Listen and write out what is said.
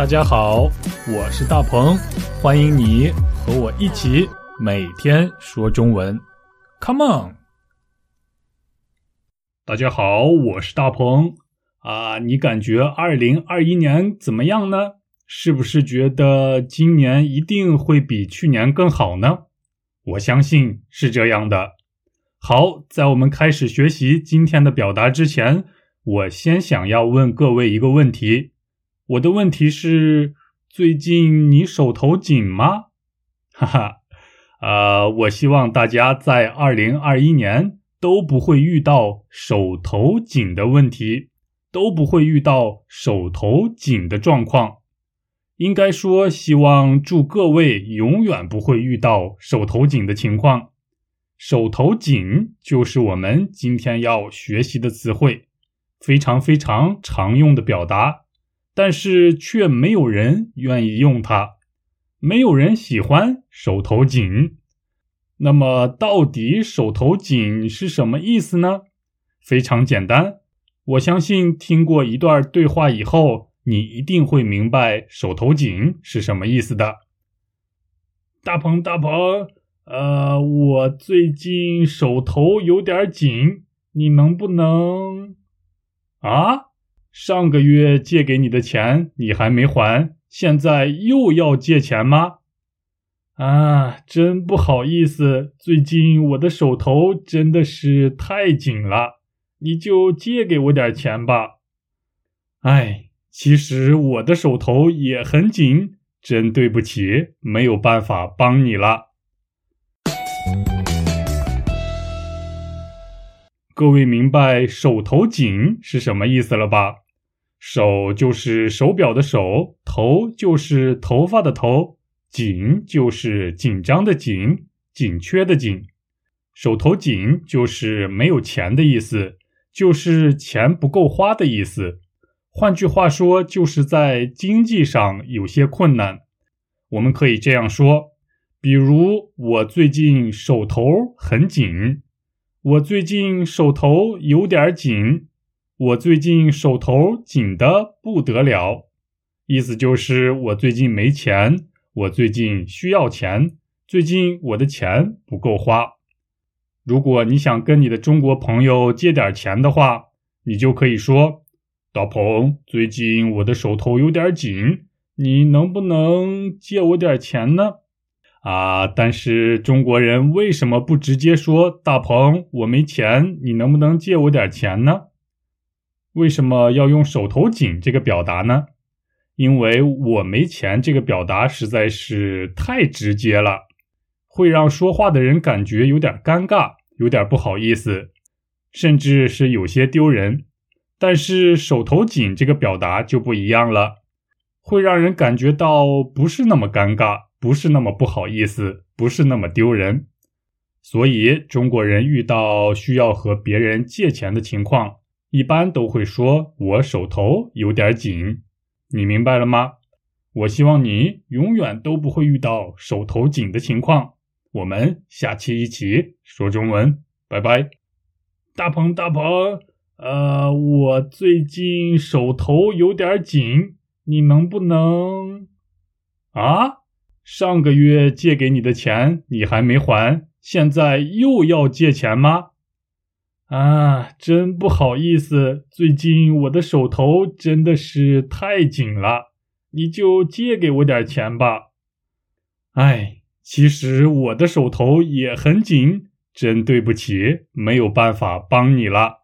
大家好，我是大鹏，欢迎你和我一起每天说中文。Come on！大家好，我是大鹏啊，你感觉二零二一年怎么样呢？是不是觉得今年一定会比去年更好呢？我相信是这样的。好，在我们开始学习今天的表达之前，我先想要问各位一个问题。我的问题是：最近你手头紧吗？哈哈，呃，我希望大家在二零二一年都不会遇到手头紧的问题，都不会遇到手头紧的状况。应该说，希望祝各位永远不会遇到手头紧的情况。手头紧就是我们今天要学习的词汇，非常非常常用的表达，但是却没有人愿意用它，没有人喜欢手头紧。那么，到底手头紧是什么意思呢？非常简单，我相信听过一段对话以后，你一定会明白手头紧是什么意思的。大鹏，大鹏。呃，我最近手头有点紧，你能不能？啊，上个月借给你的钱你还没还，现在又要借钱吗？啊，真不好意思，最近我的手头真的是太紧了，你就借给我点钱吧。哎，其实我的手头也很紧，真对不起，没有办法帮你了。各位明白“手头紧”是什么意思了吧？手就是手表的手，头就是头发的头，紧就是紧张的紧，紧缺的紧。手头紧就是没有钱的意思，就是钱不够花的意思。换句话说，就是在经济上有些困难。我们可以这样说，比如我最近手头很紧。我最近手头有点紧，我最近手头紧的不得了，意思就是我最近没钱，我最近需要钱，最近我的钱不够花。如果你想跟你的中国朋友借点钱的话，你就可以说：“大鹏，最近我的手头有点紧，你能不能借我点钱呢？”啊！但是中国人为什么不直接说“大鹏，我没钱，你能不能借我点钱呢？”为什么要用“手头紧”这个表达呢？因为我没钱这个表达实在是太直接了，会让说话的人感觉有点尴尬，有点不好意思，甚至是有些丢人。但是“手头紧”这个表达就不一样了，会让人感觉到不是那么尴尬。不是那么不好意思，不是那么丢人，所以中国人遇到需要和别人借钱的情况，一般都会说“我手头有点紧”。你明白了吗？我希望你永远都不会遇到手头紧的情况。我们下期一起说中文，拜拜。大鹏，大鹏，呃，我最近手头有点紧，你能不能？啊？上个月借给你的钱你还没还，现在又要借钱吗？啊，真不好意思，最近我的手头真的是太紧了，你就借给我点钱吧。哎，其实我的手头也很紧，真对不起，没有办法帮你了。